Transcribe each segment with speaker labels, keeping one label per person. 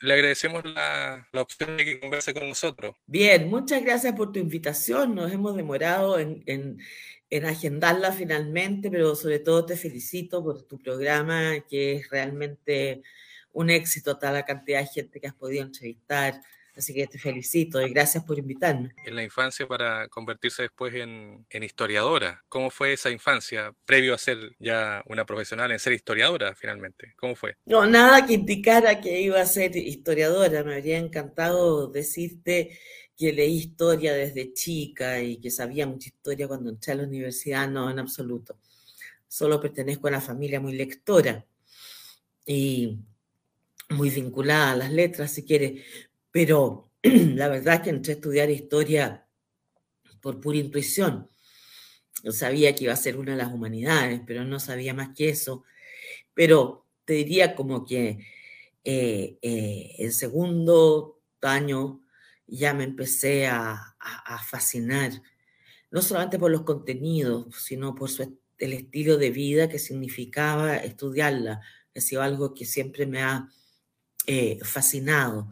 Speaker 1: le agradecemos la, la, opción de que converse con nosotros.
Speaker 2: Bien, muchas gracias por tu invitación. Nos hemos demorado en, en, en, agendarla finalmente, pero sobre todo te felicito por tu programa, que es realmente un éxito, toda la cantidad de gente que has podido entrevistar. Así que te felicito y gracias por invitarme.
Speaker 1: En la infancia para convertirse después en, en, historiadora. ¿Cómo fue esa infancia previo a ser ya una profesional en ser historiadora finalmente? ¿Cómo fue?
Speaker 2: No, nada que indicara que iba a ser historiadora. Me habría encantado decirte que leí historia desde chica y que sabía mucha historia cuando entré a la universidad. No, en absoluto. Solo pertenezco a una familia muy lectora y muy vinculada a las letras, si quiere, pero la verdad es que entré a estudiar historia por pura intuición. Sabía que iba a ser una de las humanidades, pero no sabía más que eso. Pero te diría como que eh, eh, el segundo año ya me empecé a, a, fascinar, no solamente por los contenidos, sino por su, el estilo de vida que significaba estudiarla. Ha sido algo que siempre me ha eh, fascinado.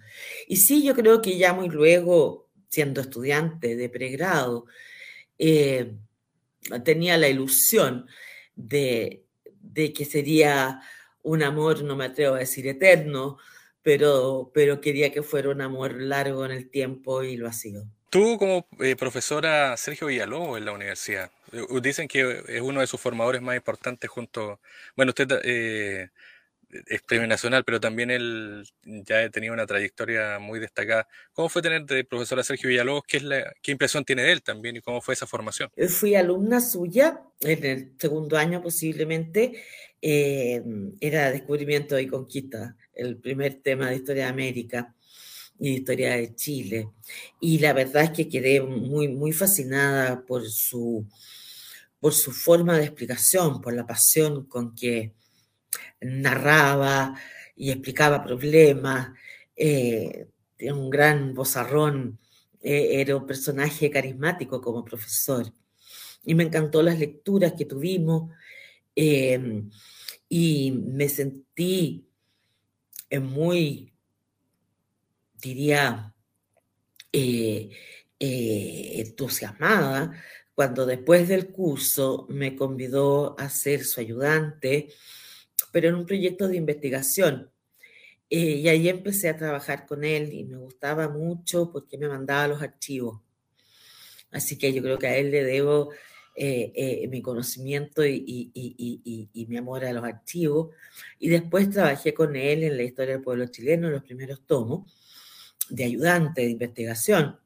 Speaker 2: Y sí, yo creo que ya muy luego, siendo estudiante de pregrado, eh, tenía la ilusión de, de, que sería un amor, no me atrevo a decir eterno, pero, pero quería que fuera un amor largo en el tiempo y lo ha sido.
Speaker 1: Tú como eh, profesora Sergio Villalobos en la universidad, dicen que es uno de sus formadores más importantes junto, bueno, usted eh, es premio nacional, pero también él ya tenía una trayectoria muy destacada. ¿Cómo fue tener de profesora Sergio Villalobos? ¿Qué, es la, ¿Qué impresión tiene de él también y cómo fue esa formación?
Speaker 2: Fui alumna suya en el segundo año posiblemente. Eh, era Descubrimiento y Conquista, el primer tema de Historia de América y de Historia de Chile. Y la verdad es que quedé muy, muy fascinada por su, por su forma de explicación, por la pasión con que narraba y explicaba problemas, eh, un gran bozarrón, eh, era un personaje carismático como profesor. Y me encantó las lecturas que tuvimos eh, y me sentí muy, diría, entusiasmada cuando después del curso me convidó a ser su ayudante pero en un proyecto de investigación. Eh, y ahí empecé a trabajar con él y me gustaba mucho porque me mandaba los archivos. Así que yo creo que a él le debo eh, eh, mi conocimiento y, y, y, y, mi amor a los archivos. Y después trabajé con él en la historia del pueblo chileno, en los primeros tomos, de ayudante de investigación.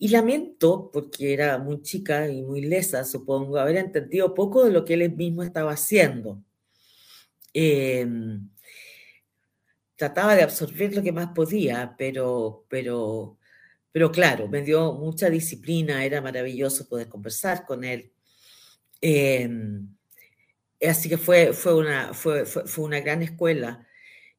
Speaker 2: Y lamento, porque era muy chica y muy lesa, supongo, haber entendido poco de lo que él mismo estaba haciendo. Em, trataba de absorber lo que más podía, pero, pero, pero claro, me dio mucha disciplina, era maravilloso poder conversar con él. Em, así que fue, fue, una, fue, una gran escuela.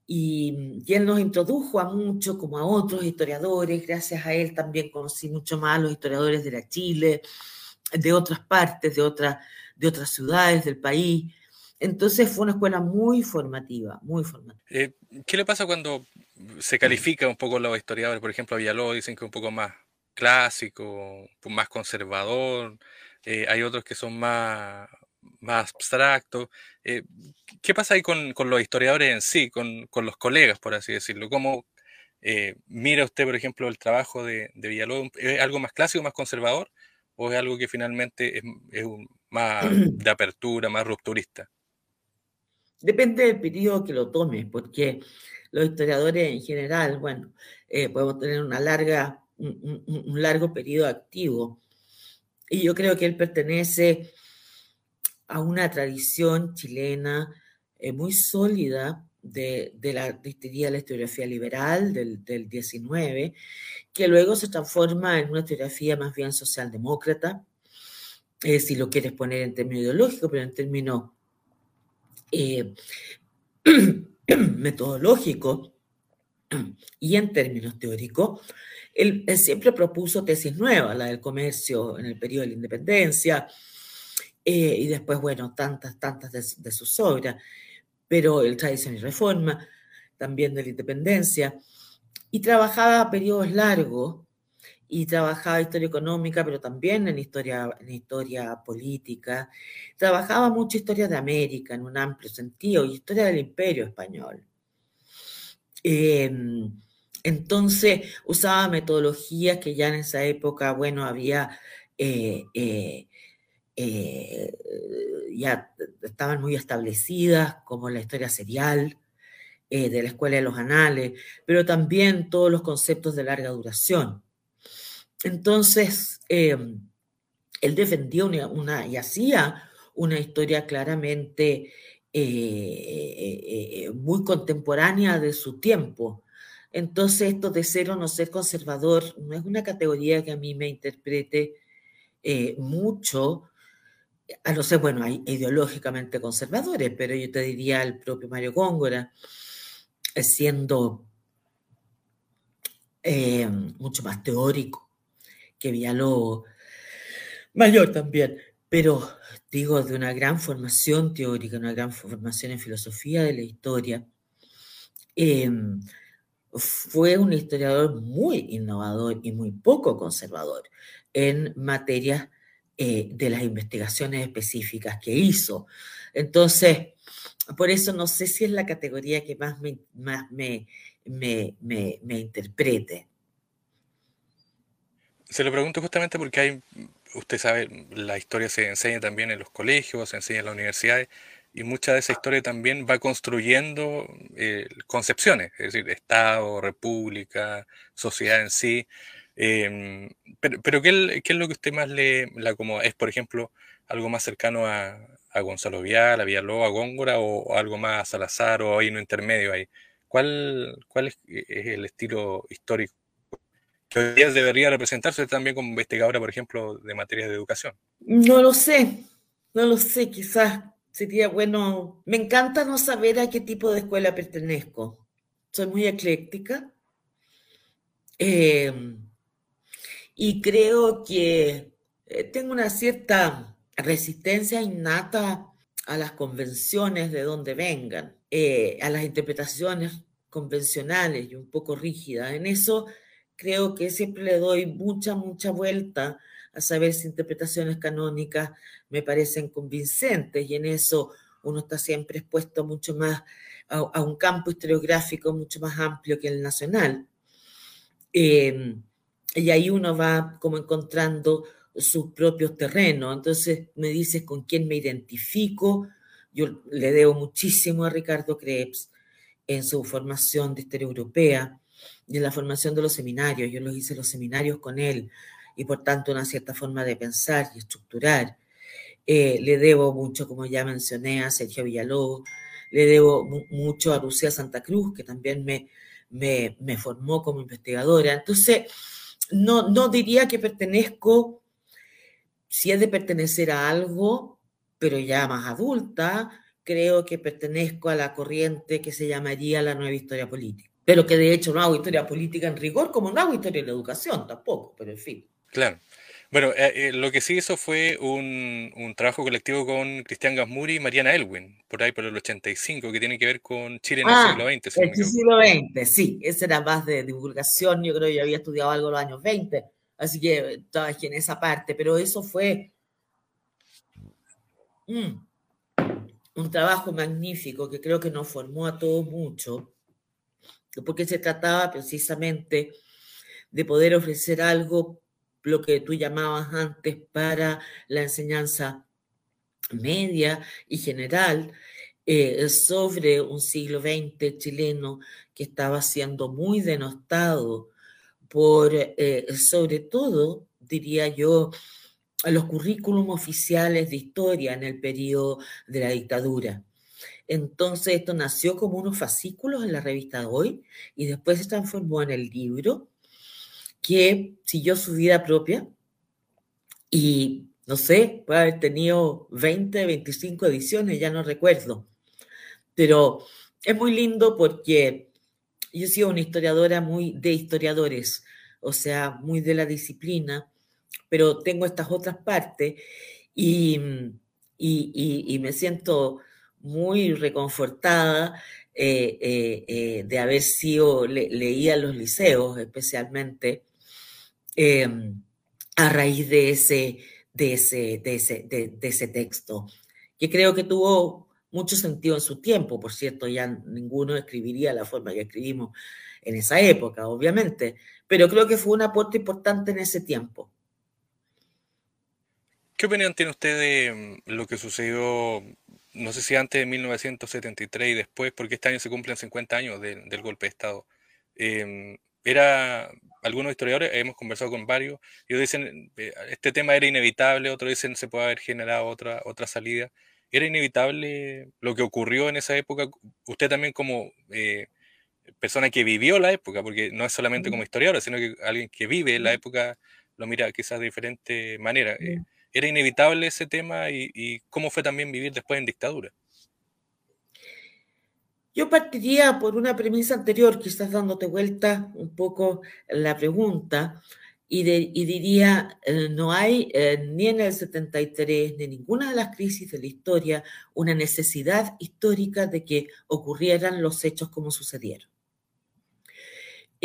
Speaker 2: Y, y, él nos introdujo a mucho, como a otros historiadores. Gracias a él también conocí mucho más a los historiadores de la Chile, de otras partes, de, otra, de otras ciudades del país. Entonces fue una escuela muy formativa, muy formativa.
Speaker 1: Eh, ¿Qué le pasa cuando se califica un poco los historiadores? Por ejemplo, a Villalobos dicen que es un poco más clásico, más conservador, eh, hay otros que son más, más abstractos. Eh, ¿Qué pasa ahí con, con, los historiadores en sí, con, con, los colegas, por así decirlo? ¿Cómo mira usted, por ejemplo, el trabajo de, de, Villalobos? ¿Es algo más clásico, más conservador? ¿O es algo que finalmente es, es un, más de apertura, más rupturista?
Speaker 2: Depende del periodo que lo tomes, porque los historiadores en general, bueno, eh, podemos tener un, largo periodo activo. Y yo creo que él pertenece a una tradición chilena eh, muy sólida de, de, la, de la historiografía liberal del, del 19, que luego se transforma en una historiografía más bien socialdemócrata, eh, si lo quieres poner en términos ideológicos, pero en términos eh, metodológico y en términos teóricos, él, siempre propuso tesis nuevas, la del comercio en el periodo de la independencia, eh, y después, bueno, tantas, tantas de, sus obras, pero el tradición y reforma. también de la independencia, y trabajaba periodos largos, y trabajaba historia económica, pero también en historia, en historia política. Trabajaba mucho historia de América en un amplio sentido, y historia del imperio español. Em, entonces usaba metodologías que ya en esa época, bueno, había, eh, eh, eh, ya estaban muy establecidas, como la historia serial de la Escuela de los Anales, pero también todos los conceptos de larga duración. Entonces, em, él defendía una, y hacía una historia claramente muy contemporánea de su tiempo. Entonces, esto de ser o no ser conservador no es una categoría que a mí me interprete eh, mucho, a no ser, bueno, hay ideológicamente conservadores, pero yo te diría el propio Mario Góngora, eh, siendo eh, mucho más teórico que Villalobos, mayor también, pero digo, de una gran formación teórica, una gran formación en filosofía de la historia fue un historiador muy innovador y muy poco conservador en materia eh, de las investigaciones específicas que hizo. Entonces, por eso no sé si es la categoría que más me, más me, me, interprete.
Speaker 1: Se lo pregunto justamente porque hay, usted sabe, la historia se enseña también en los colegios, se enseña en las universidades, y mucha de esa historia también va construyendo eh, concepciones, es decir, Estado, República, sociedad en sí. Em, pero, ¿qué, es lo que usted más le, acomoda? ¿Es, por ejemplo, algo más cercano a, Gonzalo Vial, a Villalobos, a Góngora, o, algo más a Salazar, o hay un intermedio ahí? ¿Cuál, cuál es, el estilo histórico que hoy día debería representarse también como investigadora, por ejemplo, de materias de educación?
Speaker 2: No lo sé, no lo sé, quizás sería bueno, me encanta no saber a qué tipo de escuela pertenezco. Soy muy ecléctica. Em, y creo que eh, tengo una cierta resistencia innata a las convenciones de donde vengan, eh, a las interpretaciones convencionales y un poco rígidas. En eso creo que siempre le doy mucha, mucha vuelta a saber si interpretaciones canónicas me parecen convincentes y en eso uno está siempre expuesto mucho más a, un campo historiográfico mucho más amplio que el nacional. Em, y ahí uno va como encontrando sus propios terrenos. Entonces me dices con quién me identifico. Yo le debo muchísimo a Ricardo Krebs en su formación de historia europea y la formación de los seminarios. Yo los hice los seminarios con él y por tanto una cierta forma de pensar y estructurar. Eh, le debo mucho, como ya mencioné, a Sergio Villalobos, le debo mucho a Lucía Santa Cruz, que también me, me, formó como investigadora. Entonces, no, no diría que pertenezco, si es de pertenecer a algo, pero ya más adulta, creo que pertenezco a la corriente que se llamaría la nueva historia política. Pero que de hecho no hago historia política en rigor, como no hago historia de la educación tampoco, pero en fin.
Speaker 1: Claro. Bueno, eh, eh, lo que sí hizo fue un, trabajo colectivo con Cristian Gasmuri y Mariana Elwin, por ahí por el 85, que tiene que ver con Chile en el ah, siglo XX.
Speaker 2: el siglo XX, sí, ese era más de divulgación, yo creo que yo había estudiado algo en los años 20, así que estaba aquí en esa parte, pero eso fue mm, un trabajo magnífico que creo que nos formó a todos mucho, porque se trataba precisamente de poder ofrecer algo lo que tú llamabas antes para la enseñanza media y general eh, sobre un siglo XX chileno que estaba siendo muy denostado por, eh, sobre todo, diría yo, los currículum oficiales de historia en el periodo de la dictadura. Entonces esto nació como unos fascículos en la revista Hoy y después se transformó en el libro que siguió su vida propia y, no sé, puede haber tenido 20, 25 ediciones, ya no recuerdo. Pero es muy lindo porque yo he sido una historiadora muy de historiadores, o sea, muy de la disciplina, pero tengo estas otras partes y, y, y me siento muy reconfortada de haber sido, leía los liceos especialmente, a raíz de ese, de ese, de ese, de, ese texto, que creo que tuvo mucho sentido en su tiempo, por cierto, ya ninguno escribiría la forma que escribimos en esa época, obviamente, pero creo que fue un aporte importante en ese tiempo.
Speaker 1: ¿Qué opinión tiene usted de mm, lo que sucedió, no sé si antes de 1973 y después, porque este año se cumplen 50 años del golpe de Estado? Em, era algunos historiadores, hemos conversado con varios, ellos dicen, eh, este tema era inevitable, otros dicen se puede haber generado otra, otra salida. ¿Era inevitable lo que ocurrió en esa época? Usted también como eh, persona que vivió la época, porque no es solamente como historiador, sino que alguien que vive la época lo mira quizás de diferente manera. Eh, ¿Era inevitable ese tema y cómo fue también vivir después en dictadura?
Speaker 2: Yo partiría por una premisa anterior, quizás dándote vuelta un poco la pregunta, y, diría, eh, no hay eh, ni en el 73 ni en ninguna de las crisis de la historia una necesidad histórica de que ocurrieran los hechos como sucedieron.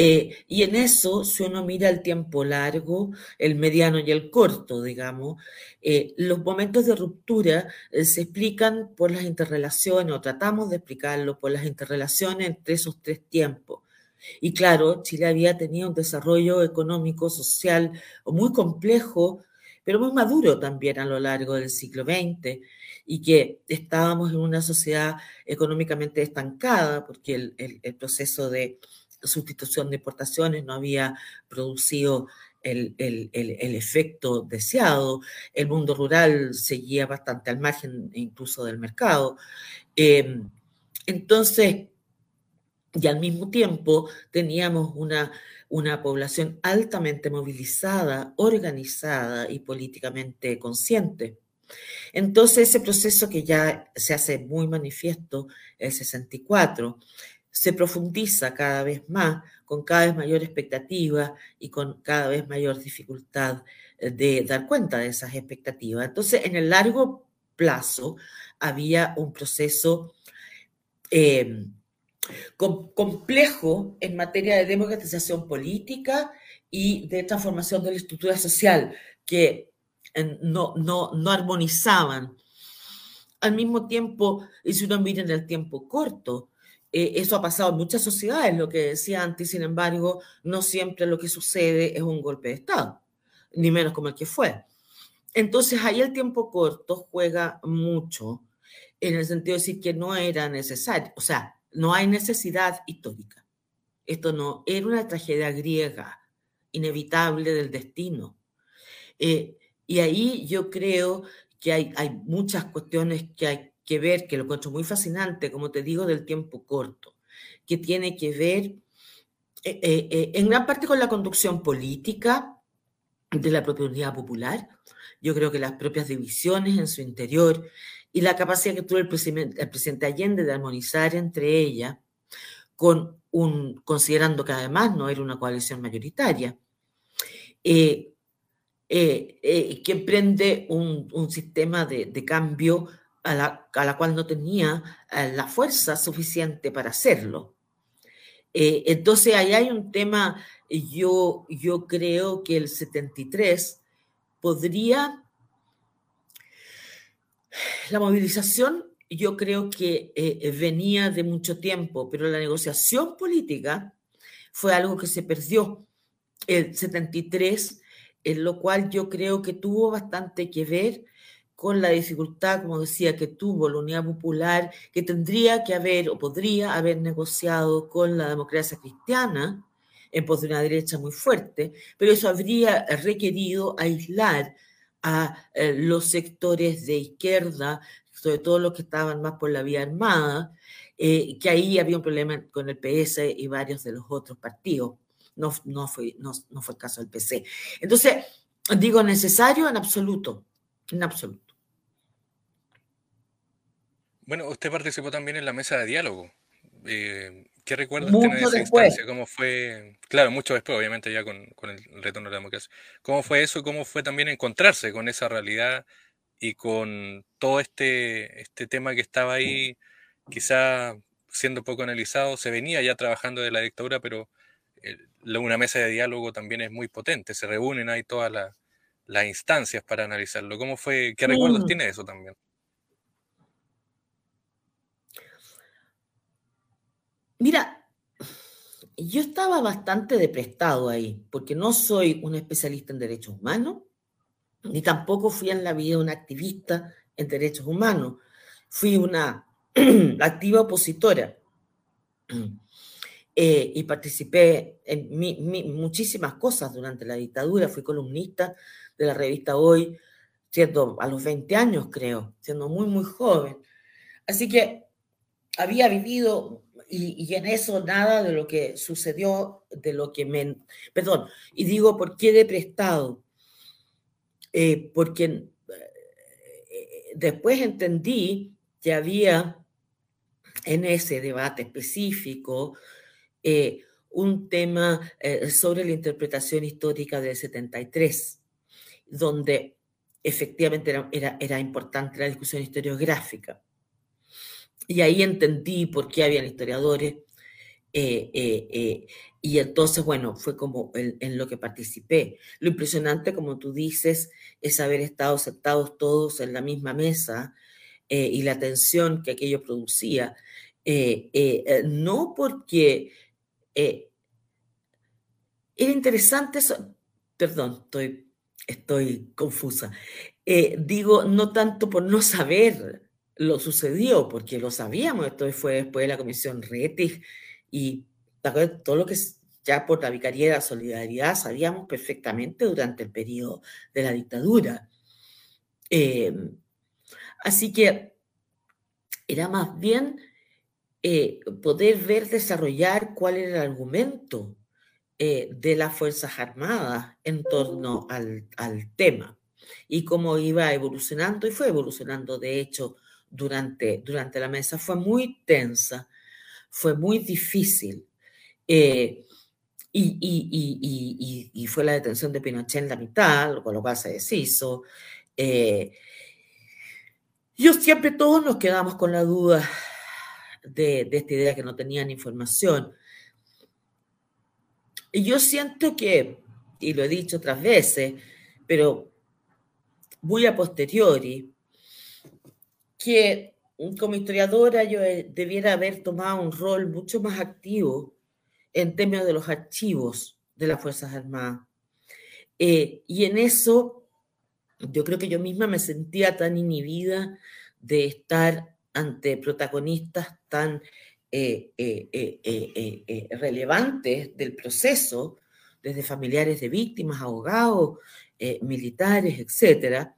Speaker 2: Eh, y en eso, si uno mira el tiempo largo, el mediano y el corto, digamos, eh, los momentos de ruptura eh, se explican por las interrelaciones, o tratamos de explicarlo por las interrelaciones entre esos tres tiempos. Y claro, Chile había tenido un desarrollo económico, social muy complejo, pero muy maduro también a lo largo del siglo XX, y que estábamos en una sociedad económicamente estancada, porque el proceso de sustitución de importaciones no había producido el, efecto deseado, el mundo rural seguía bastante al margen incluso del mercado. Em, entonces, y al mismo tiempo teníamos una, una población altamente movilizada, organizada y políticamente consciente. Entonces, ese proceso que ya se hace muy manifiesto, el 64, se profundiza cada vez más, con cada vez mayor expectativa y con cada vez mayor dificultad eh, de dar cuenta de esas expectativas. Entonces, en el largo plazo había un proceso em, complejo en materia de democratización política y de transformación de la estructura social que no, no, no armonizaban. Al mismo tiempo, y si uno mira en el tiempo corto, eh, eso ha pasado en muchas sociedades, lo que decía antes, sin embargo, no siempre lo que sucede es un golpe de Estado, ni menos como el que fue. Entonces ahí el tiempo corto juega mucho en el sentido de decir que no era necesario, o sea, no hay necesidad histórica. Esto no era una tragedia griega, inevitable del destino. Eh, y ahí yo creo que hay, hay muchas cuestiones que hay que ver, que lo encuentro muy fascinante, como te digo, del tiempo corto, que tiene que ver eh, eh, eh, en gran parte con la conducción política de la propia unidad popular. Yo creo que las propias divisiones en su interior y la capacidad que tuvo el presidente, el presidente Allende de armonizar entre ellas, con un, considerando que además no era una coalición mayoritaria, que emprende un, un sistema de, de, cambio a la, cual no tenía eh, la fuerza suficiente para hacerlo. Eh, entonces, ahí hay un tema, yo, yo creo que el 73 podría, la movilización yo creo que eh, venía de mucho tiempo, pero la negociación política fue algo que se perdió el 73, en lo cual yo creo que tuvo bastante que ver con la dificultad, como decía, que tuvo la Unidad Popular, que tendría que haber o podría haber negociado con la democracia cristiana en pos de una derecha muy fuerte, pero eso habría requerido aislar a eh, los sectores de izquierda, sobre todo los que estaban más por la vía armada, eh, que ahí había un problema con el PS y varios de los otros partidos. No, no, fue, no, no fue el caso del PC. Entonces, digo, necesario en absoluto, en absoluto.
Speaker 1: Bueno, usted participó también en la mesa de diálogo. Eh, ¿Qué recuerdas tiene de esa instancia? ¿Cómo fue? Claro, mucho después, obviamente, ya con, el retorno de la democracia. ¿Cómo fue eso? ¿Cómo fue también encontrarse con esa realidad y con todo este, este tema que estaba ahí, quizá siendo poco analizado, se venía ya trabajando de la dictadura, pero una mesa de diálogo también es muy potente, se reúnen ahí todas las instancias para analizarlo. ¿Cómo fue? ¿Qué recuerdos tiene eso también?
Speaker 2: Mira, yo estaba bastante deprestado ahí, porque no soy un especialista en derechos humanos, ni tampoco fui en la vida un activista en derechos humanos. Fui una activa opositora eh, y participé en muchísimas cosas durante la dictadura. Fui columnista de la revista Hoy, siendo a los 20 años, creo, siendo muy, muy joven. Así que había vivido y, en eso nada de lo que sucedió, de lo que me... Perdón, y digo, ¿por qué de prestado? Eh, porque eh, después entendí que había en ese debate específico eh, un tema sobre la interpretación histórica del 73, donde efectivamente era, era, era importante la discusión historiográfica. Y ahí entendí por qué habían historiadores. Eh, eh, eh, y entonces, bueno, fue como en, lo que participé. Lo impresionante, como tú dices, es haber estado sentados todos en la misma mesa y la tensión que aquello producía. no porque era interesante eso, perdón, estoy, estoy confusa. digo, no tanto por no saber lo sucedió, porque lo sabíamos, esto fue después de la comisión Rettig y todo lo que ya por la Vicaría de la Solidaridad sabíamos perfectamente durante el periodo de la dictadura. Em, así que era más bien eh, poder ver desarrollar cuál era el argumento eh, de las Fuerzas Armadas en torno al, al tema y cómo iba evolucionando y fue evolucionando de hecho durante, durante la mesa fue muy tensa, fue muy difícil. Eh, y, fue la detención de Pinochet en la mitad, con lo cual se deshizo. Eh, yo siempre todos nos quedamos con la duda de, de esta idea que no tenían información. Y yo siento que, y lo he dicho otras veces, pero muy a posteriori, que como historiadora yo eh, debiera haber tomado un rol mucho más activo en términos de los archivos de las Fuerzas Armadas. Eh, y en eso yo creo que yo misma me sentía tan inhibida de estar ante protagonistas tan eh, relevantes del proceso, desde familiares de víctimas, abogados, militares, etcétera,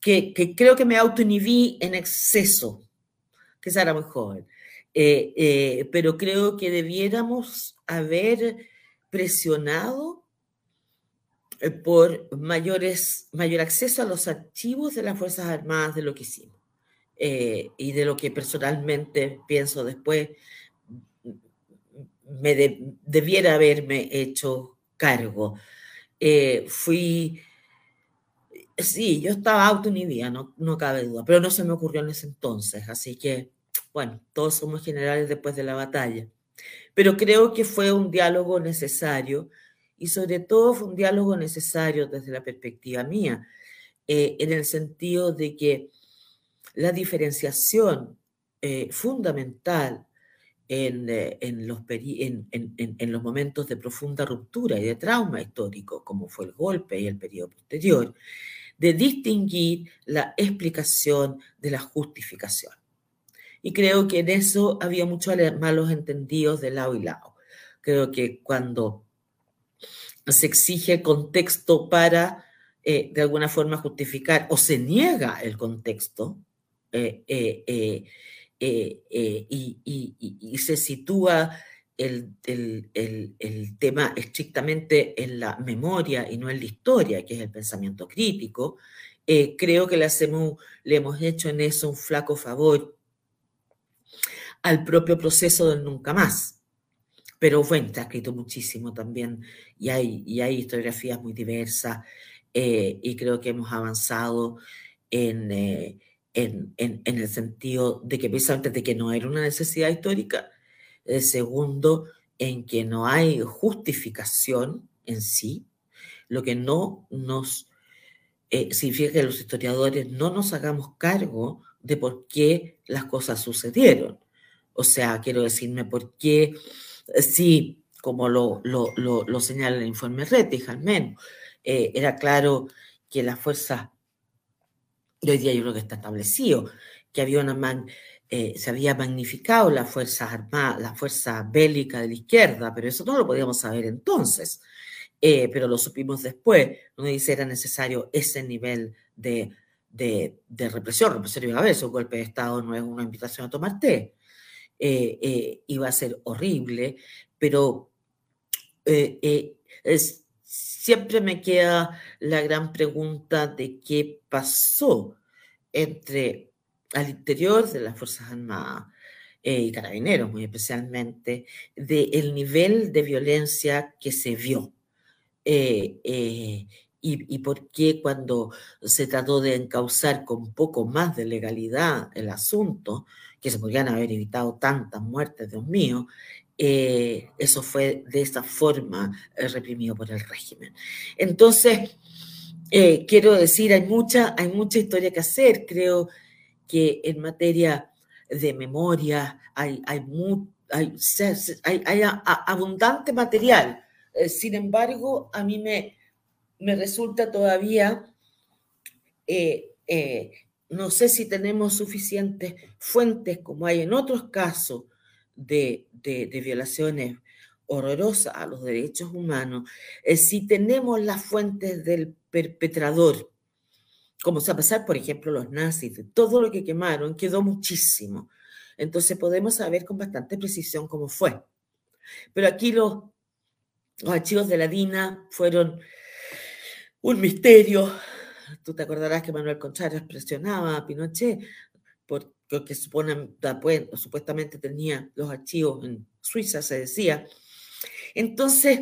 Speaker 2: que, creo que me autoinhibí en exceso, que era muy joven, eh, eh, pero creo que debiéramos haber presionado eh, por mayores, mayor acceso a los archivos de las Fuerzas Armadas de lo que hicimos y de lo que personalmente pienso después me debiera haberme hecho cargo. fui Sí, yo estaba autoinhibida, no, no cabe duda, pero no se me ocurrió en ese entonces, así que, bueno, todos somos generales después de la batalla. Pero creo que fue un diálogo necesario y sobre todo fue un diálogo necesario desde la perspectiva mía, eh, en el sentido de que la diferenciación eh, fundamental en, eh, en, los en, en, los momentos de profunda ruptura y de trauma histórico, como fue el golpe y el periodo posterior, de distinguir la explicación de la justificación. Y creo que en eso había muchos malos entendidos de lado y lado. Creo que cuando se exige contexto para, eh, de alguna forma, justificar o se niega el contexto eh, eh, y, se sitúa el, tema estrictamente en la memoria y no en la historia, que es el pensamiento crítico, eh, creo que le, hacemos, le hemos hecho en eso un flaco favor al propio proceso del nunca más. Pero bueno, está escrito muchísimo también y hay, y hay historiografías muy diversas eh, y creo que hemos avanzado en, eh, en, el sentido de que precisamente de que no era una necesidad histórica, el segundo, en que no hay justificación en sí, lo que no nos eh, significa que los historiadores no nos hagamos cargo de por qué las cosas sucedieron. O sea, quiero decirme por qué, eh, sí, como lo, lo, señala el informe Rettich al menos, eh, era claro que las fuerzas, hoy día yo creo que está establecido, que había una eh, se había magnificado las fuerzas armadas, la fuerza bélica de la izquierda, pero eso no lo podíamos saber entonces, pero lo supimos después, donde dice era necesario ese nivel de, de, de represión, represión iba a haber, un golpe de Estado no es una invitación a tomar té, eh, eh, iba a ser horrible, pero eh, siempre me queda la gran pregunta de qué pasó entre al interior de las Fuerzas Armadas y carabineros muy especialmente, del nivel de violencia que se vio. y, y, por qué cuando se trató de encauzar con poco más de legalidad el asunto, que se podrían haber evitado tantas muertes, Dios mío, eh, eso fue de esa forma eh, reprimido por el régimen. Entonces, eh, quiero decir, hay mucha, hay mucha historia que hacer. Creo que en materia de memoria hay, hay, hay, hay, abundante material. sin embargo, a mí me, me resulta todavía no sé si tenemos suficientes fuentes como hay en otros casos de, violaciones horrorosas a los derechos humanos, eh, si tenemos las fuentes del perpetrador, como se a pasar, por ejemplo, los nazis, de todo lo que quemaron, quedó muchísimo. Entonces podemos saber con bastante precisión cómo fue. Pero aquí los, los archivos de la DINA fueron un misterio, Tú te acordarás que Manuel Contreras presionaba a Pinochet porque pues, supuestamente tenía los archivos en Suiza, se decía. Entonces,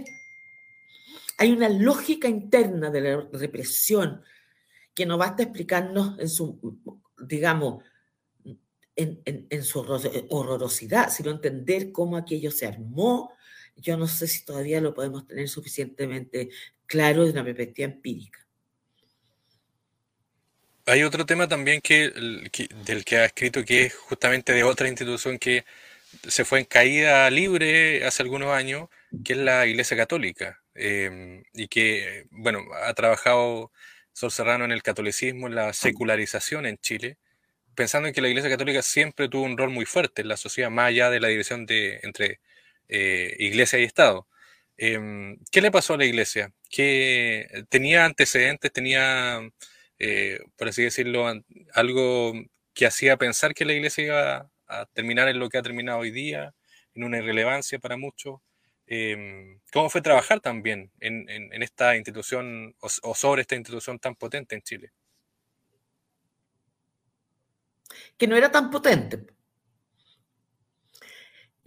Speaker 2: hay una lógica interna de la represión que no basta explicarnos en su, digamos, en, su horrorosidad, sino entender cómo aquello se armó. Yo no sé si todavía lo podemos tener suficientemente claro desde una perspectiva empírica.
Speaker 1: Hay otro tema también que, del que ha escrito que es justamente de otra institución que se fue en caída libre hace algunos años, que es la Iglesia Católica, em, y que, bueno, ha trabajado Sol Serrano en el catolicismo, en la secularización en Chile, pensando en que la Iglesia Católica siempre tuvo un rol muy fuerte en la sociedad, más allá de la división de, entre eh, Iglesia y Estado. Em, ¿Qué le pasó a la Iglesia? ¿Que tenía antecedentes, tenía eh, por así decirlo, algo que hacía pensar que la iglesia iba a terminar en lo que ha terminado hoy día, en una irrelevancia para muchos. Em, ¿Cómo fue trabajar también en, esta institución o, sobre esta institución tan potente en Chile?
Speaker 2: Que no era tan potente.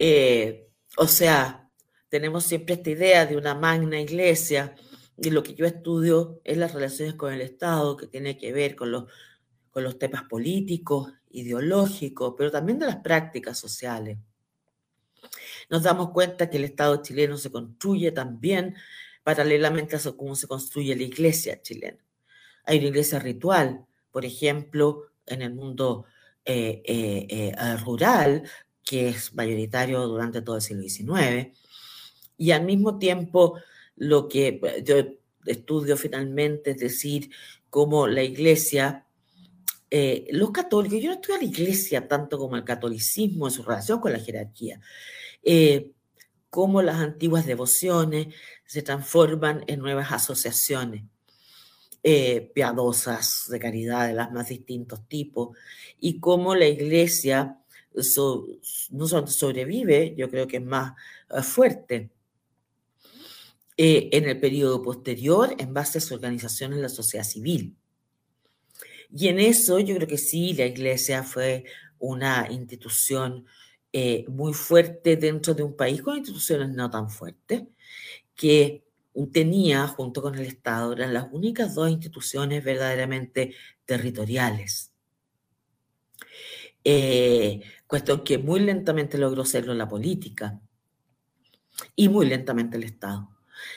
Speaker 2: Eh, o sea, tenemos siempre esta idea de una magna iglesia y lo que yo estudio es las relaciones con el Estado, que tiene que ver con los, con los temas políticos, ideológicos, pero también de las prácticas sociales. Nos damos cuenta que el Estado chileno se construye también paralelamente a cómo se construye la iglesia chilena. Hay una iglesia ritual, por ejemplo, en el mundo eh, eh, eh, rural, que es mayoritario durante todo el siglo XIX, y al mismo tiempo lo que yo estudio finalmente, es decir, cómo la iglesia, eh, los católicos, yo no estudio a la iglesia tanto como el catolicismo en su relación con la jerarquía, eh, las antiguas devociones se transforman en nuevas asociaciones. piadosas de caridad de las más distintos tipos y cómo la iglesia no solo sobrevive, yo creo que es más fuerte, eh, en el periodo posterior en base a su organización en la sociedad civil. Y en eso yo creo que sí, la iglesia fue una institución eh, muy fuerte dentro de un país con instituciones no tan fuertes, que tenía, junto con el Estado, eran las únicas dos instituciones verdaderamente territoriales. Eh, cuestión que muy lentamente logró serlo la política y muy lentamente el Estado.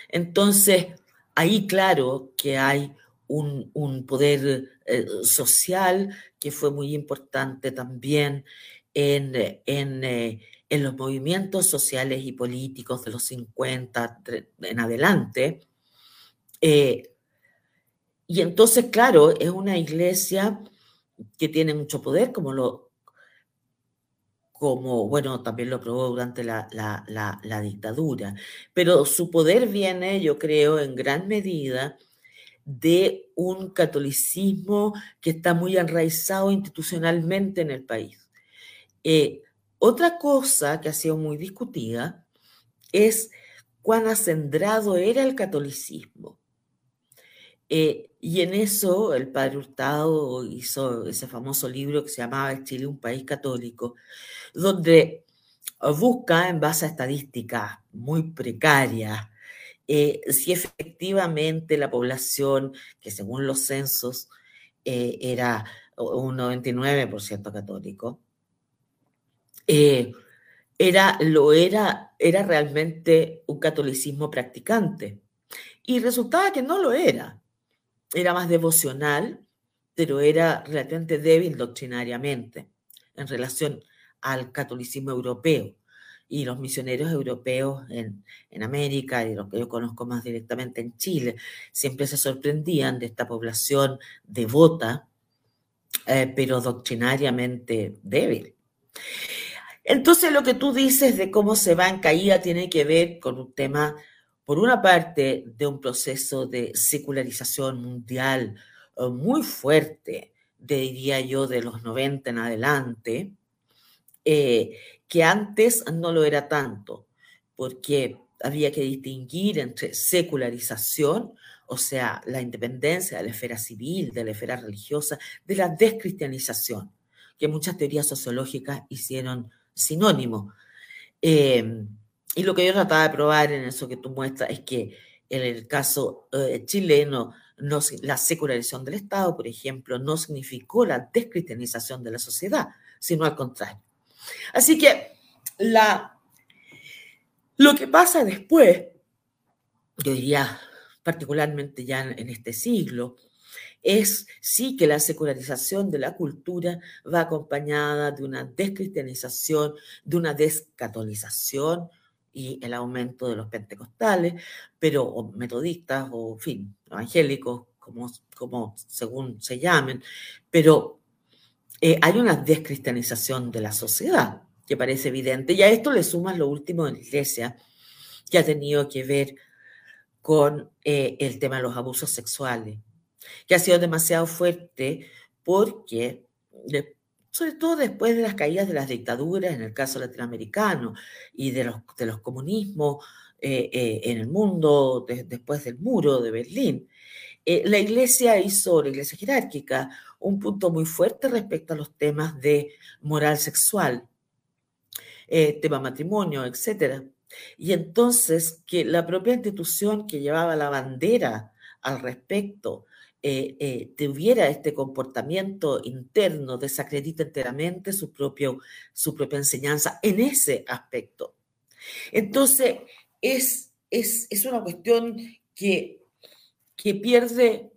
Speaker 2: Entonces, ahí claro que hay un, poder eh, social que fue muy importante también en, en, eh, en, los movimientos sociales y políticos de los 50 en adelante. Eh, y entonces, claro, es una iglesia que tiene mucho poder, como lo, como, bueno, también lo probó durante la, la, dictadura, pero su poder viene, yo creo, en gran medida de un catolicismo que está muy enraizado institucionalmente en el país. Eh, otra cosa que ha sido muy discutida es cuán acendrado era el catolicismo. Eh, y en eso el padre Hurtado hizo ese famoso libro que se llamaba Chile, un país católico, donde busca en base a estadísticas muy precarias eh, si efectivamente la población, que según los censos eh, era un 99% católico, eh, era, lo era, era realmente un catolicismo practicante. Y resultaba que no lo era. Era más devocional, pero era relativamente débil doctrinariamente en relación al catolicismo europeo y los misioneros europeos en, América y los que yo conozco más directamente en Chile, siempre se sorprendían de esta población devota, eh, pero doctrinariamente débil. Entonces lo que tú dices de cómo se va en caída tiene que ver con un tema, por una parte, de un proceso de secularización mundial eh, muy fuerte, diría yo, de los 90 en adelante, eh, que antes no lo era tanto, porque había que distinguir entre secularización, o sea, la independencia de la esfera civil, de la esfera religiosa, de la descristianización, que muchas teorías sociológicas hicieron sinónimo. Em, y lo que yo trataba de probar en eso que tú muestras es que en el caso eh, chileno, no, la secularización del Estado, por ejemplo, no significó la descristianización de la sociedad, sino al contrario. Así que la, lo que pasa después, yo diría particularmente ya en este siglo, es sí que la secularización de la cultura va acompañada de una descristianización, de una descatolización y el aumento de los pentecostales, pero o metodistas o, en fin, evangélicos, como, como según se llamen, pero eh, hay una descristianización de la sociedad que parece evidente. Y a esto le sumas lo último de la iglesia, que ha tenido que ver con eh, el tema de los abusos sexuales, que ha sido demasiado fuerte porque, sobre todo después de las caídas de las dictaduras, en el caso latinoamericano, y de los, de los comunismos eh, en el mundo después del muro de Berlín, la iglesia hizo, la iglesia jerárquica, un punto muy fuerte respecto a los temas de moral sexual, eh, tema matrimonio, etc. Y entonces que la propia institución que llevaba la bandera al respecto eh, eh, tuviera este comportamiento interno, desacredita enteramente su, propio, su propia enseñanza en ese aspecto. Entonces, es, es, es una cuestión que, que pierde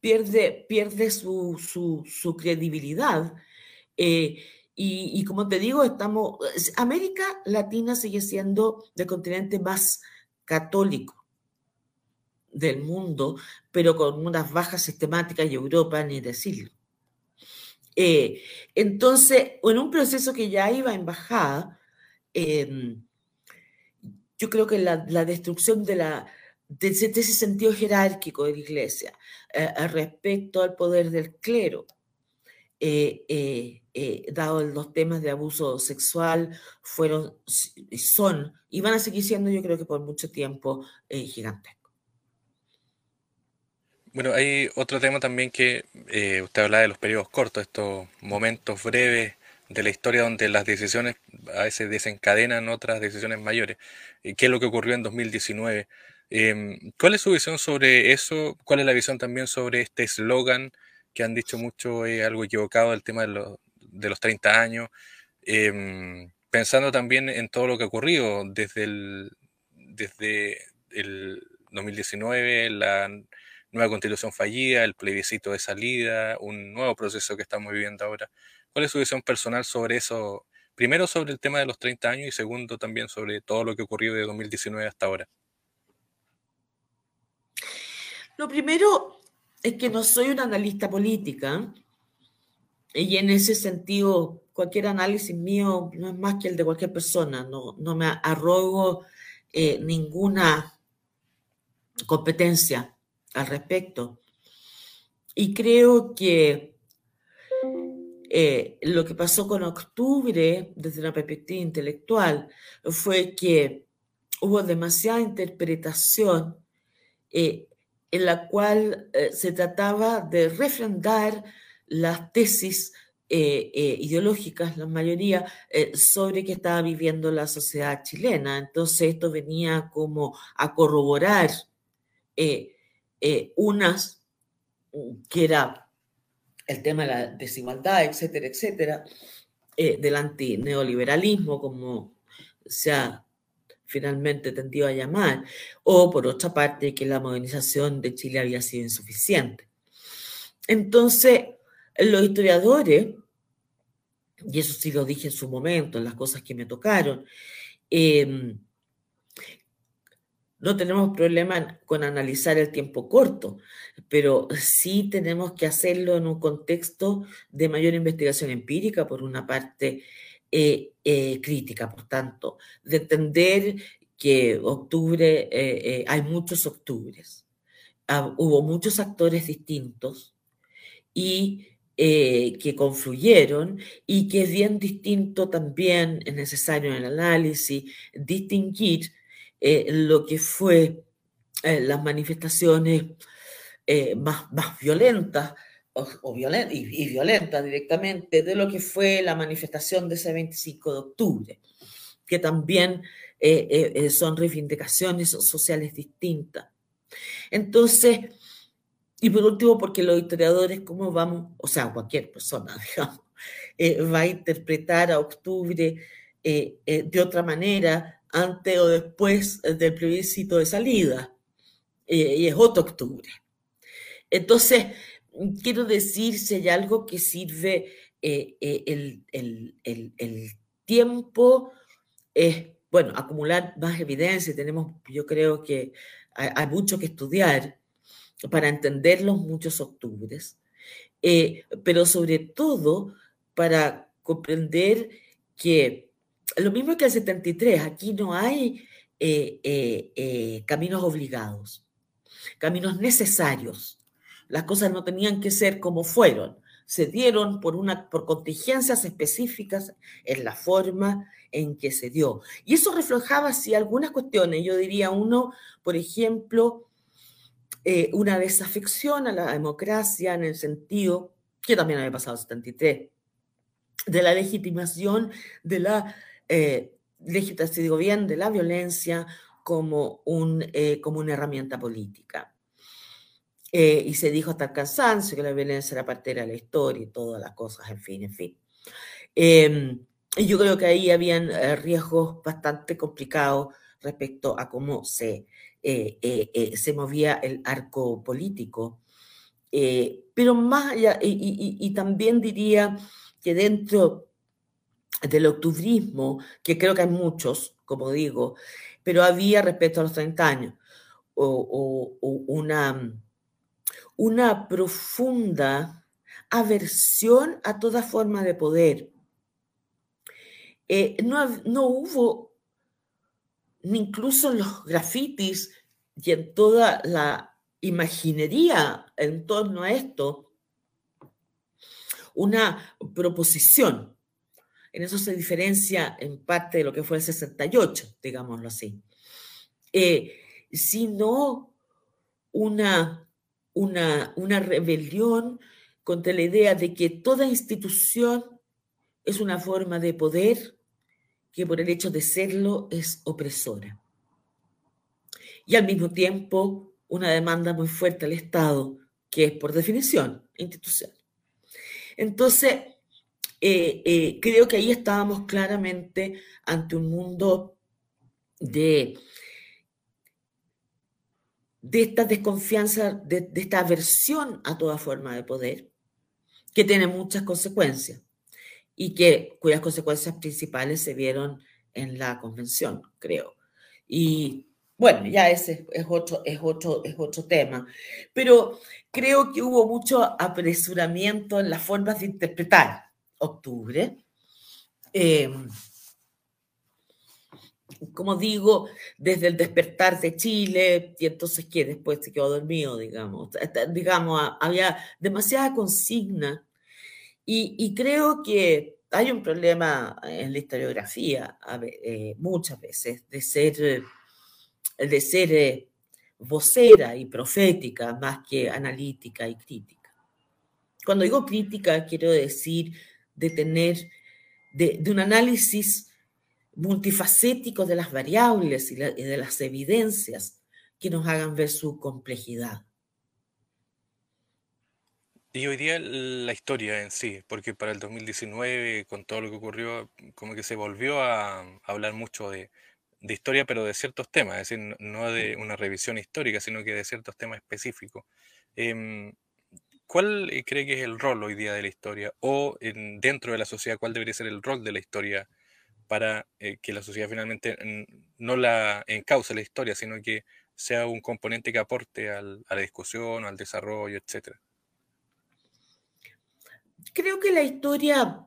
Speaker 2: pierde, pierde su, su, credibilidad. Eh, y, como te digo, estamos, América Latina sigue siendo el continente más católico del mundo, pero con unas bajas sistemáticas y Europa ni decirlo. Eh, entonces, en un proceso que ya iba en bajada, em, yo creo que la, la destrucción de la, de, ese sentido jerárquico de la iglesia eh, respecto al poder del clero, eh, eh, dado los temas de abuso sexual, fueron, son y van a seguir siendo, yo creo que por mucho tiempo, gigantescos.
Speaker 1: Bueno, hay otro tema también que usted habla de los periodos cortos, estos momentos breves de la historia donde las decisiones a veces desencadenan otras decisiones mayores. ¿Qué es lo que ocurrió en 2019? Em, ¿Cuál es su visión sobre eso? ¿Cuál es la visión también sobre este eslogan que han dicho mucho es algo equivocado, el tema de de los 30 años, em, pensando también en todo lo que ha ocurrido desde el, desde el 2019, la nueva constitución fallida, el plebiscito de salida, un nuevo proceso que estamos viviendo ahora. ¿Cuál es su visión personal sobre eso? Primero sobre el tema de los 30 años y segundo también sobre todo lo que ocurrió de 2019 hasta ahora.
Speaker 2: Lo primero es que no soy una analista política y en ese sentido cualquier análisis mío no es más que el de cualquier persona, no, no me arrogo eh, ninguna competencia al respecto. Y creo que eh, lo que pasó con octubre desde una perspectiva intelectual fue que hubo demasiada interpretación eh, en la cual eh, se trataba de refrendar las tesis eh, eh, ideológicas, la mayoría, sobre que estaba viviendo la sociedad chilena. Entonces esto venía como a corroborar unas, que era el tema de la desigualdad, etcétera, etcétera, del antineoliberalismo, como se ha finalmente tendido a llamar, o por otra parte que la modernización de Chile había sido insuficiente. Entonces, los historiadores, y eso sí lo dije en su momento, en las cosas que me tocaron, em, no tenemos problema con analizar el tiempo corto, pero sí tenemos que hacerlo en un contexto de mayor investigación empírica, por una parte, eh, eh, crítica, por tanto, de entender que octubre, eh, hay muchos octubres, ah, hubo muchos actores distintos y que confluyeron y que es bien distinto también, es necesario en el análisis, distinguir lo que fue las manifestaciones más, más violentas o, y, violenta directamente de lo que fue la manifestación de ese 25 de octubre, que también eh, eh, eh, son reivindicaciones sociales distintas. Entonces, y por último, porque los historiadores, ¿cómo vamos? O sea, cualquier persona, digamos, va a interpretar a octubre de otra manera antes o después del plebiscito de salida. y es otro octubre. Entonces, quiero decir, si hay algo que sirve eh, eh, el, tiempo, es, bueno, acumular más evidencia. Tenemos, yo creo que hay, mucho que estudiar para entender los muchos octubres, eh, pero sobre todo para comprender que lo mismo que el 73, aquí no hay caminos obligados, caminos necesarios las cosas no tenían que ser como fueron. Se dieron por, contingencias específicas en la forma en que se dio. Y eso reflejaba sí algunas cuestiones. Yo diría uno, por ejemplo, eh, una desafección a la democracia en el sentido, que también había pasado en 73, de la legitimación de la, eh, de la violencia como, eh, como una herramienta política. Eh, y se dijo hasta el cansancio que la violencia era parte de la historia y todas las cosas, en fin, en fin. Y yo creo que ahí habían eh, riesgos bastante complicados respecto a cómo se, eh, se movía el arco político. pero más allá, y, también diría que dentro del octubrismo, que creo que hay muchos, como digo, pero había respecto a los 30 años, o una una profunda aversión a toda forma de poder. Eh, no, hubo, ni incluso en los grafitis y en toda la imaginería en torno a esto, una proposición. En eso se diferencia en parte de lo que fue el 68, digámoslo así. Eh, sino una una, una rebelión contra la idea de que toda institución es una forma de poder que por el hecho de serlo es opresora. Y al mismo tiempo una demanda muy fuerte al Estado, que es por definición institucional. Entonces, creo que ahí estábamos claramente ante un mundo de, de esta desconfianza, de, esta aversión a toda forma de poder, que tiene muchas consecuencias y que, cuyas consecuencias principales se vieron en la convención, creo. Y bueno, ya ese es otro, es otro, es otro tema. Pero creo que hubo mucho apresuramiento en las formas de interpretar octubre. Eh, como digo, desde el despertar de Chile, y entonces que después se quedó dormido, digamos. Digamos, había demasiada consigna y, creo que hay un problema en la historiografía eh, muchas veces de ser, de ser eh, vocera y profética más que analítica y crítica. Cuando digo crítica, quiero decir de tener, de, de un análisis multifacético de las variables y, de las evidencias que nos hagan ver su complejidad.
Speaker 1: Y hoy día la historia en sí, porque para el 2019, con todo lo que ocurrió, como que se volvió a hablar mucho de, historia, pero de ciertos temas, es decir, no de una revisión histórica, sino que de ciertos temas específicos. Em, ¿Cuál eh, cree que es el rol hoy día de la historia? O dentro de la sociedad, ¿cuál debería ser el rol de la historia para eh, que la sociedad finalmente no la encauce la historia, sino que sea un componente que aporte a la discusión, al desarrollo, etc.
Speaker 2: Creo que la historia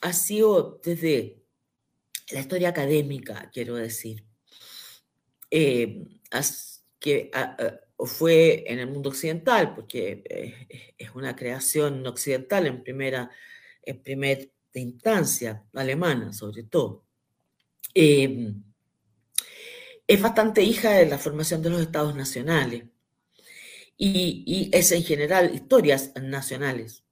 Speaker 2: ha sido desde la historia académica, quiero decir, eh, que fue en el mundo occidental, porque eh, es una creación occidental en primera, en primer de instancia alemana, sobre todo. Em, es bastante hija de la formación de los estados nacionales y, es en general historias nacionales,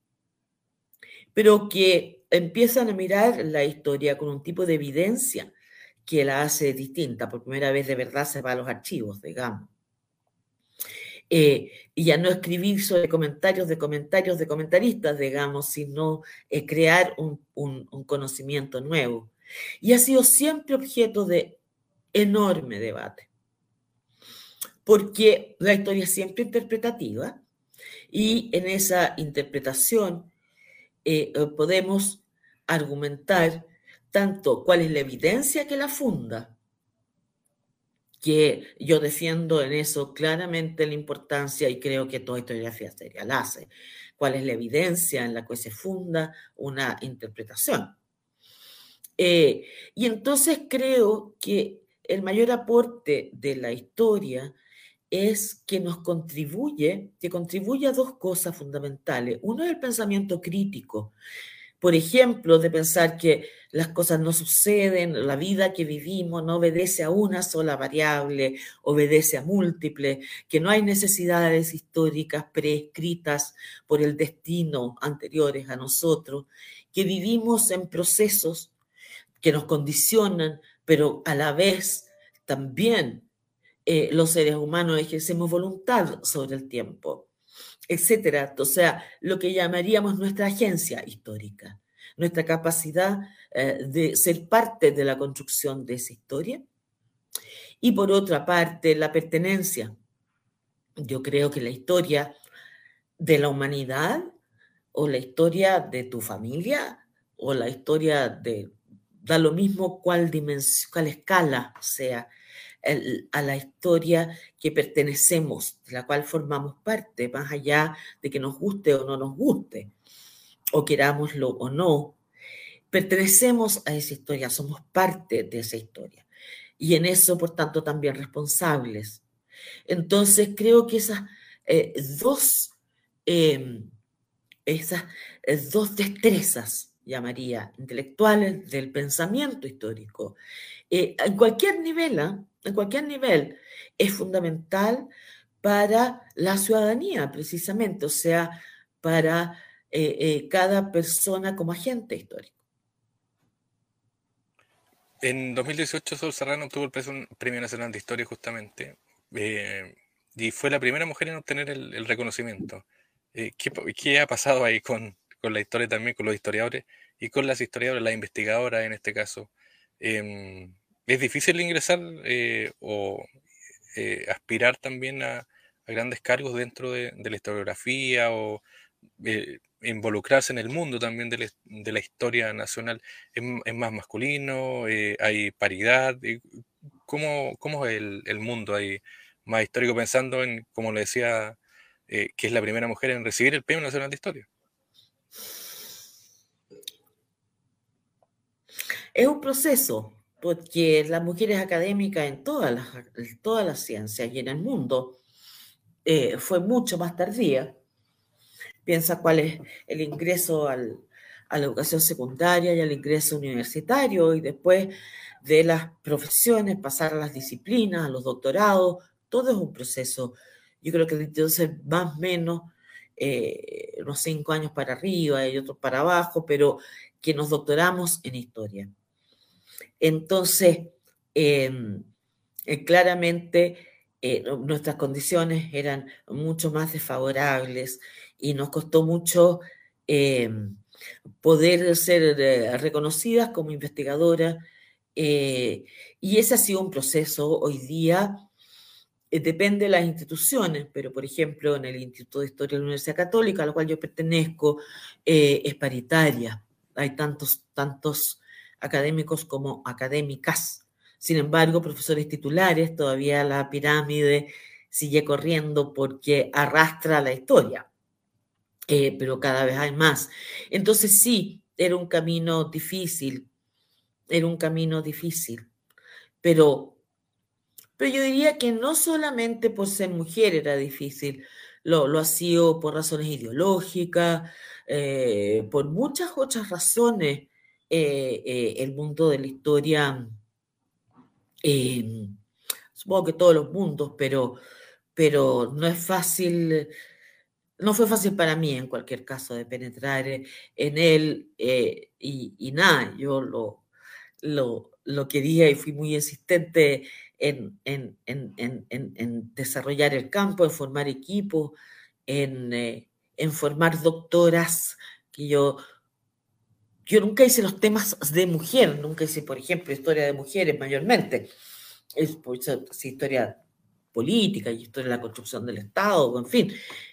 Speaker 2: pero que empiezan a mirar la historia con un tipo de evidencia que la hace distinta. Por primera vez de verdad se va a los archivos, digamos. Eh, y ya no escribir sobre comentarios de comentarios de comentaristas, digamos, sino eh, crear un, conocimiento nuevo. Y ha sido siempre objeto de enorme debate, porque la historia es siempre interpretativa y en esa interpretación eh, podemos argumentar tanto cuál es la evidencia que la funda, que yo defiendo en eso claramente la importancia y creo que toda historiografía serial hace. ¿Cuál es la evidencia en la que se funda una interpretación? Eh, y entonces creo que el mayor aporte de la historia es que nos contribuye, que contribuye a dos cosas fundamentales. Uno es el pensamiento crítico, por ejemplo, de pensar que las cosas no suceden, la vida que vivimos no obedece a una sola variable, obedece a múltiples, que no hay necesidades históricas preescritas por el destino anteriores a nosotros, que vivimos en procesos que nos condicionan, pero a la vez también eh, los seres humanos ejercemos voluntad sobre el tiempo etcétera. O sea, lo que llamaríamos nuestra agencia histórica, nuestra capacidad eh, de ser parte de la construcción de esa historia. Y por otra parte, la pertenencia. Yo creo que la historia de la humanidad o la historia de tu familia o la historia de, da lo mismo cuál dimensión, cuál escala sea, a la historia que pertenecemos, de la cual formamos parte, más allá de que nos guste o no nos guste, o querámoslo o no. Pertenecemos a esa historia, somos parte de esa historia. Y en eso, por tanto, también responsables. Entonces, creo que esas eh, dos, em, esas eh, dos destrezas, llamaría, intelectuales del pensamiento histórico, eh, en cualquier nivel, ¿ah? en cualquier nivel, es fundamental para la ciudadanía, precisamente, o sea, para eh, eh, cada persona como agente histórico.
Speaker 1: En 2018, Sol Serrano obtuvo el Premio Nacional de Historia justamente, y fue la primera mujer en obtener el, reconocimiento. ¿qué, ha pasado ahí con, con, la historia también, con los historiadores? y con las historiadoras, las investigadoras en este caso. Em, ¿Es difícil ingresar eh, o eh, aspirar también a, grandes cargos dentro de, la historiografía o eh, involucrarse en el mundo también de la, historia nacional? ¿Es, más masculino? ¿Hay paridad? ¿Cómo, cómo es el, mundo ahí más histórico pensando en, como le decía, que es la primera mujer en recibir el Premio Nacional de Historia?
Speaker 2: Es un proceso, porque las mujeres académicas en todas las, ciencias y en el mundo eh, fue mucho más tardía. Piensa cuál es el ingreso a la educación secundaria y al ingreso universitario y después de las profesiones pasar a las disciplinas, a los doctorados, todo es un proceso. Yo creo que entonces más o menos eh, unos cinco años para arriba y otros para abajo, pero que nos doctoramos en historia. Entonces, em, eh, claramente eh, nuestras condiciones eran mucho más desfavorables y nos costó mucho em, poder ser eh, reconocidas como investigadoras. y ese ha sido un proceso hoy día. Depende de las instituciones, pero por ejemplo en el Instituto de Historia de la Universidad Católica, a la cual yo pertenezco, es paritaria. Hay tantos, tantos académicos como académicas. Sin embargo, profesores titulares, todavía la pirámide sigue corriendo porque arrastra la historia, eh, pero cada vez hay más. Entonces sí, era un camino difícil, era un camino difícil, pero, pero yo diría que no solamente por ser mujer era difícil, lo, lo ha sido por razones ideológicas, eh, por muchas otras razones eh, eh, el mundo de la historia, em, supongo que todos los mundos, pero, pero no es fácil, no fue fácil para mí en cualquier caso de penetrar en él y, nada, yo lo, lo, quería y fui muy insistente en, en, desarrollar el campo, en formar equipos, en, en formar doctoras que yo yo nunca hice los temas de mujer, nunca hice, por ejemplo, historia de mujeres mayormente. Es, pues, historia política y historia de la construcción del Estado, en fin.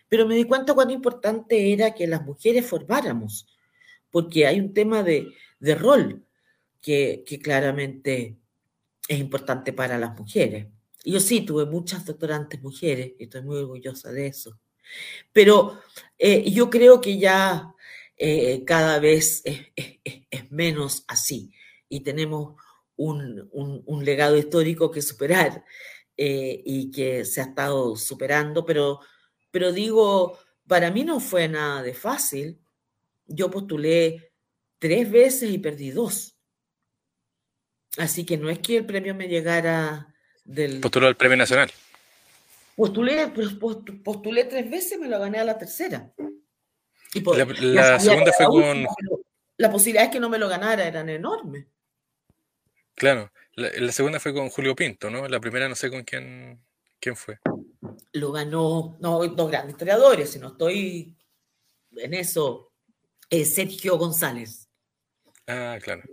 Speaker 2: Pero me di cuenta cuán importante era que las mujeres formáramos, porque hay un tema de, rol que, claramente es importante para las mujeres. Yo sí, tuve muchas doctorantes mujeres y estoy muy orgullosa de eso. Pero eh, yo creo que ya eh, cada vez es, menos así y tenemos un, legado histórico que superar eh, y que se ha estado superando, pero, pero digo, para mí no fue nada de fácil. Yo postulé tres veces y perdí dos. Así que no es que el premio me llegara del...
Speaker 1: Postuló al Premio Nacional.
Speaker 2: Postulé, postulé tres veces y me lo gané a la tercera
Speaker 1: la, segunda fue con...
Speaker 2: La posibilidad es que no me lo ganara eran enormes.
Speaker 1: Claro, la, segunda fue con Julio Pinto, ¿no? La primera no sé con quién, quién fue.
Speaker 2: Lo ganó, no, dos grandes historiadores, si no estoy en eso, es Sergio González.
Speaker 1: Ah, claro.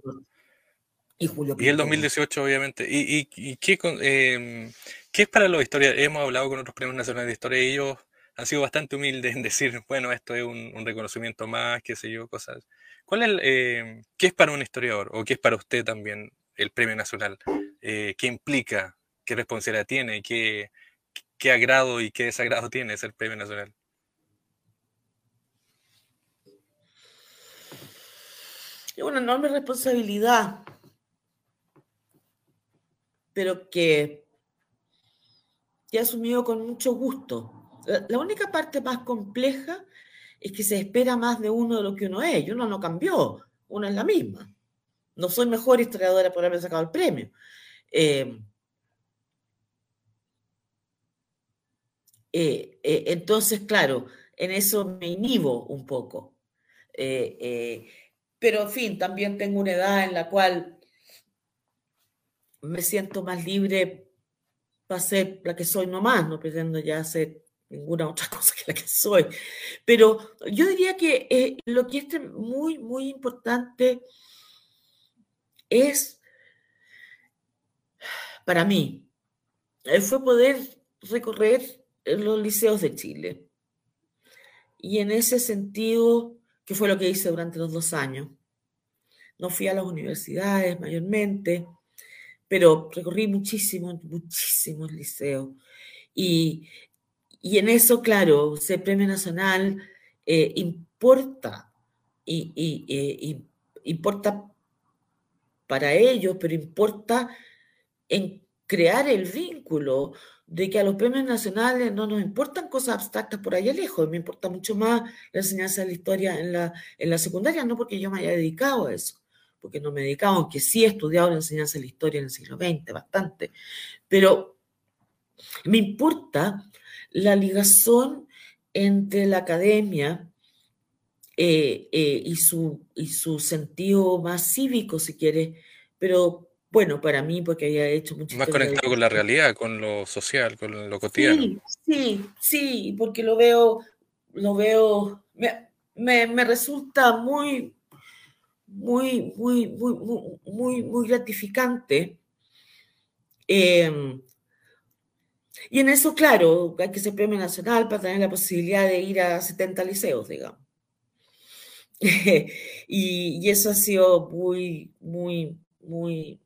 Speaker 2: Y Julio
Speaker 1: Pinto. Y el 2018, obviamente. ¿Y, y, qué, eh, qué, es para los historiadores? Hemos hablado con otros premios nacionales de historia y ellos han sido bastante humildes en decir, bueno, esto es un, reconocimiento más, qué sé yo, cosas. ¿Cuál es eh, ¿Qué es para un historiador o qué es para usted también el premio nacional? Eh, ¿Qué implica? ¿Qué responsabilidad tiene? ¿Qué, ¿Qué agrado y qué desagrado tiene ser premio nacional?
Speaker 2: Es una enorme responsabilidad, pero que he asumido con mucho gusto la única parte más compleja es que se espera más de uno de lo que uno es. Y uno no cambió, uno es la misma. No soy mejor historiadora por haber sacado el premio. Eh, eh, eh, entonces, claro, en eso me inhibo un poco. pero, en fin, también tengo una edad en la cual me siento más libre para ser la que soy nomás, no pretendo ya ser ninguna otra cosa que la que soy. Pero yo diría que eh, lo que es muy, muy importante es, para mí, eh, fue poder recorrer los liceos de Chile. Y en ese sentido, que fue lo que hice durante los dos años, no fui a las universidades mayormente, pero recorrí muchísimos, muchísimos liceos. Y, y en eso, claro, ser premio nacional eh, importa, y, importa para ellos, pero importa en crear el vínculo de que a los premios nacionales no nos importan cosas abstractas por allá lejos, me importa mucho más la enseñanza de la historia en la, en la secundaria, no porque yo me haya dedicado a eso, porque no me he dedicado, aunque sí he estudiado la enseñanza de la historia en el siglo XX bastante, pero me importa la ligación entre la academia eh, eh, y, su, y su sentido más cívico, si quiere, pero bueno, para mí, porque había hecho mucho...
Speaker 1: Más conectado con la realidad, con lo social, con lo cotidiano.
Speaker 2: Sí, sí, sí, porque lo veo, lo veo, me, me resulta muy, muy, muy, muy, muy, muy gratificante. Em, y en eso, claro, hay que ser premio nacional para tener la posibilidad de ir a 70 liceos, digamos. y, eso ha sido muy, muy, muy,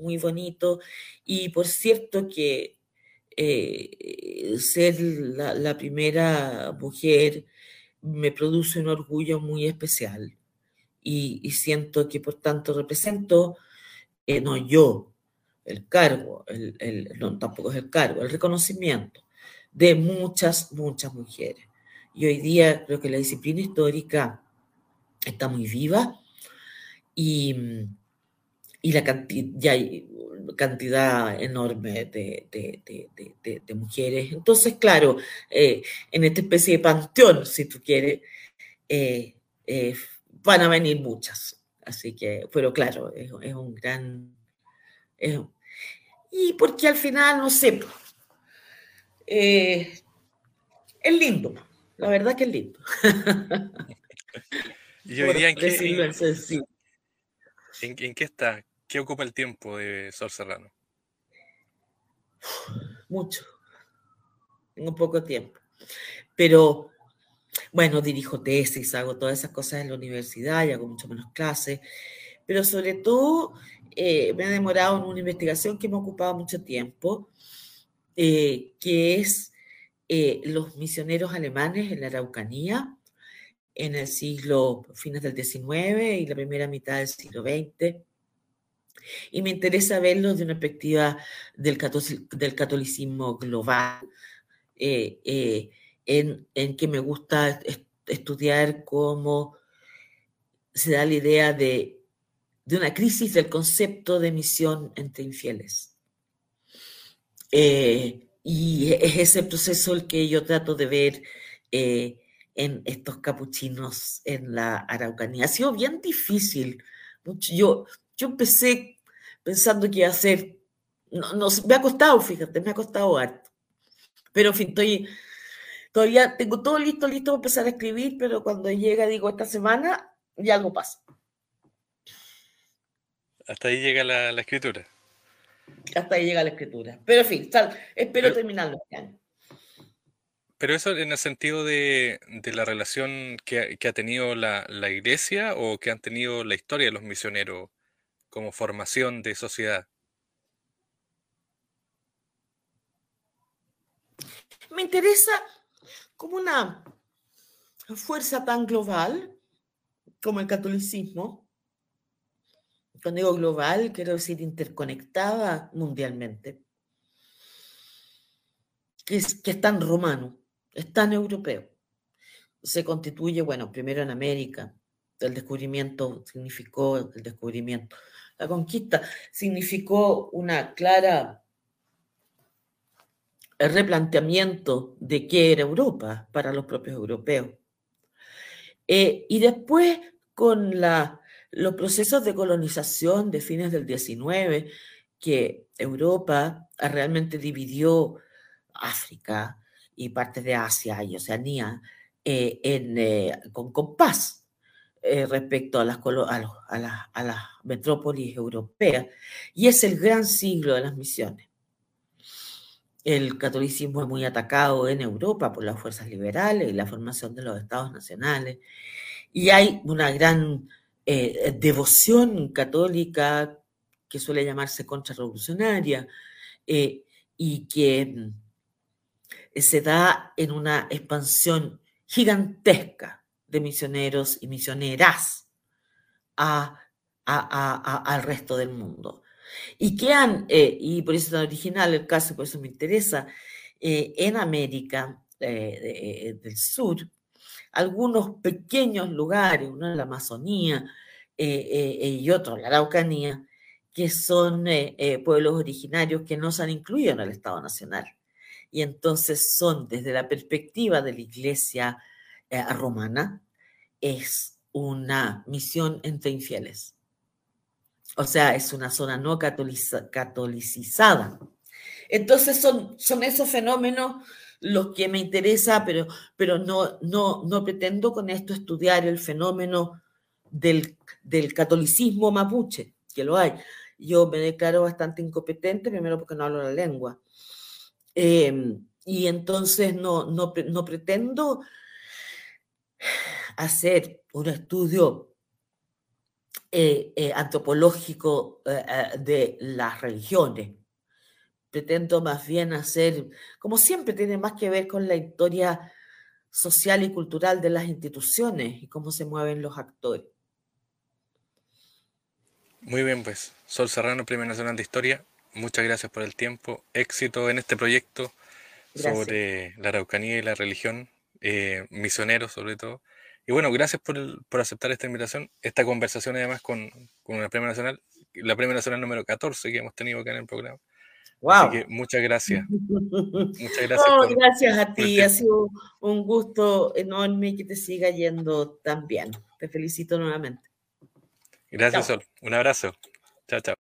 Speaker 2: muy bonito. Y por cierto que eh, ser la, primera mujer me produce un orgullo muy especial y, siento que por tanto represento, eh, no yo, el cargo, el, no, tampoco es el cargo, el reconocimiento de muchas, muchas mujeres. Y hoy día creo que la disciplina histórica está muy viva y, y la cantidad, ya cantidad enorme de, de, mujeres. Entonces, claro, eh, en esta especie de panteón, si tú quieres, eh, van a venir muchas. Así que, pero claro, es, un gran... y porque al final, no sé, eh, es lindo, la verdad que es lindo.
Speaker 1: Yo diría en qué, en, qué está, qué ocupa el tiempo de Sol Serrano.
Speaker 2: Mucho. Tengo poco tiempo. Pero bueno, dirijo tesis, hago todas esas cosas en la universidad y hago mucho menos clases, pero sobre todo eh, me ha demorado en una investigación que me ha ocupado mucho tiempo, eh, que es eh, los misioneros alemanes en la Araucanía en el siglo, fines del XIX y la primera mitad del siglo XX. Y me interesa verlos de una perspectiva del, del catolicismo global en, que me gusta estudiar cómo se da la idea de, una crisis del concepto de misión entre infieles. Eh, y es ese proceso el que yo trato de ver eh, en estos capuchinos en la Araucanía. Ha sido bien difícil. Yo, yo empecé pensando que iba a ser, no, me ha costado, fíjate, me ha costado harto. Pero en fin, estoy Todavía tengo todo listo, listo para empezar a escribir, pero cuando llega, digo, esta semana, ya algo pasa.
Speaker 1: Hasta ahí llega la, escritura.
Speaker 2: Hasta ahí llega la escritura. Pero en fin, espero terminarlo este año.
Speaker 1: Pero eso en el sentido de, la relación que, ha tenido la, la, iglesia o que han tenido la historia de los misioneros como formación de sociedad.
Speaker 2: Me interesa como una fuerza tan global como el catolicismo. Cuando digo global, quiero decir interconectada mundialmente. Que es, que es tan romano, es tan europeo. Se constituye, bueno, primero en América, el descubrimiento significó el descubrimiento. La conquista significó una clara el replanteamiento de qué era Europa para los propios europeos. Eh, y después, con la, los procesos de colonización de fines del 19, que Europa realmente dividió África y partes de Asia y Oceanía eh, en, con compás respecto a las, a las metrópolis europeas. Y es el gran siglo de las misiones. El catolicismo es muy atacado en Europa por las fuerzas liberales y la formación de los estados nacionales. Y hay una gran eh, devoción católica que suele llamarse contrarrevolucionaria eh, y que mm, se da en una expansión gigantesca de misioneros y misioneras al resto del mundo. Y que han, eh, y por eso es tan original el caso, por eso me interesa, en América del Sur, algunos pequeños lugares, uno en la Amazonía y otro en la Araucanía, que son pueblos originarios que no se han incluido en el Estado Nacional. Y entonces son, desde la perspectiva de la Iglesia romana, es una misión entre infieles. O sea, es una zona no catolicizada. Entonces son, son esos fenómenos los que me interesa, pero, pero no, no, no pretendo con esto estudiar el fenómeno del, catolicismo mapuche, que lo hay. Yo me declaro bastante incompetente, primero porque no hablo la lengua. Em, y entonces no, no, no pretendo hacer un estudio eh, eh, antropológico eh, de las religiones. Pretendo más bien hacer, como siempre, tiene más que ver con la historia social y cultural de las instituciones y cómo se mueven los actores.
Speaker 1: Muy bien, pues. Sol Serrano, Premio Nacional de Historia, muchas gracias por el tiempo. Éxito en este proyecto sobre la Araucanía y la religión, misioneros sobre todo. Y bueno, gracias por, por, aceptar esta invitación, esta conversación además con, con la Premia Nacional, la Premia Nacional número 14 que hemos tenido acá en el programa. Wow. Así que muchas gracias.
Speaker 2: muchas gracias. gracias a ti, ha sido un gusto enorme que te siga yendo tan bien. Te felicito nuevamente.
Speaker 1: Gracias, Sol. Un abrazo. Chao, chao.